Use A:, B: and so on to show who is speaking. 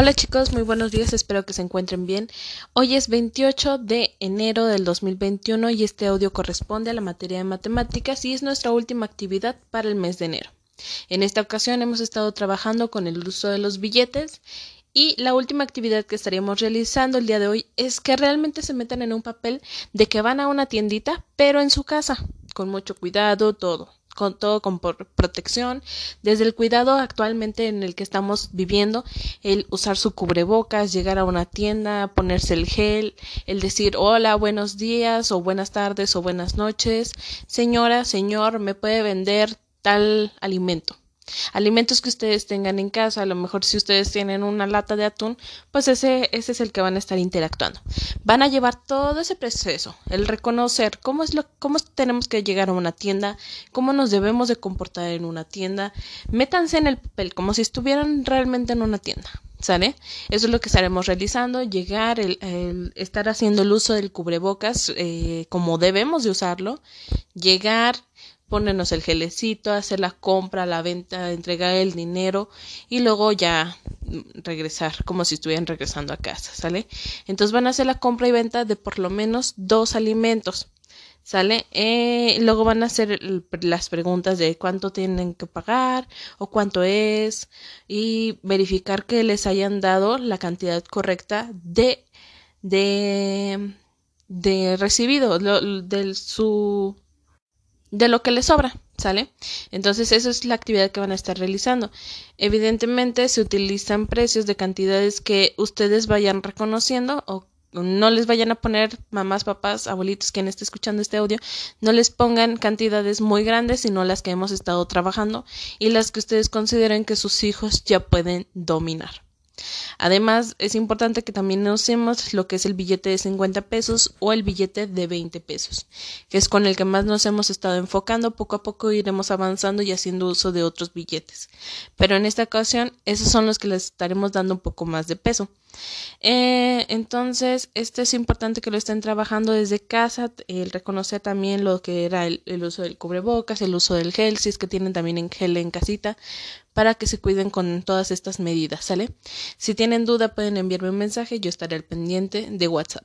A: Hola chicos, muy buenos días, espero que se encuentren bien. Hoy es 28 de enero del 2021 y este audio corresponde a la materia de matemáticas y es nuestra última actividad para el mes de enero. En esta ocasión hemos estado trabajando con el uso de los billetes y la última actividad que estaríamos realizando el día de hoy es que realmente se metan en un papel de que van a una tiendita, pero en su casa, con mucho cuidado, todo con todo con protección, desde el cuidado actualmente en el que estamos viviendo, el usar su cubrebocas, llegar a una tienda, ponerse el gel, el decir hola, buenos días o buenas tardes o buenas noches, señora, señor, me puede vender tal alimento. Alimentos que ustedes tengan en casa, a lo mejor si ustedes tienen una lata de atún, pues ese, ese es el que van a estar interactuando. Van a llevar todo ese proceso, el reconocer cómo es lo, cómo tenemos que llegar a una tienda, cómo nos debemos de comportar en una tienda. Métanse en el papel como si estuvieran realmente en una tienda. ¿Sale? Eso es lo que estaremos realizando, llegar, el, estar haciendo el uso del cubrebocas eh, como debemos de usarlo, llegar, ponernos el gelecito, hacer la compra, la venta, entregar el dinero y luego ya regresar como si estuvieran regresando a casa, ¿sale? Entonces van a hacer la compra y venta de por lo menos dos alimentos, ¿sale? Eh, luego van a hacer las preguntas de cuánto tienen que pagar o cuánto es y verificar que les hayan dado la cantidad correcta de de de recibido de su de lo que les sobra, ¿sale? Entonces, esa es la actividad que van a estar realizando. Evidentemente, se utilizan precios de cantidades que ustedes vayan reconociendo o no les vayan a poner mamás, papás, abuelitos, quien esté escuchando este audio, no les pongan cantidades muy grandes, sino las que hemos estado trabajando y las que ustedes consideren que sus hijos ya pueden dominar. Además, es importante que también usemos lo que es el billete de 50 pesos o el billete de 20 pesos, que es con el que más nos hemos estado enfocando. Poco a poco iremos avanzando y haciendo uso de otros billetes. Pero en esta ocasión, esos son los que les estaremos dando un poco más de peso. Eh, entonces, esto es importante que lo estén trabajando desde casa, el reconocer también lo que era el, el, uso del cubrebocas, el uso del gel, si es que tienen también en gel en casita, para que se cuiden con todas estas medidas, ¿sale? Si tienen duda pueden enviarme un mensaje, yo estaré al pendiente de WhatsApp.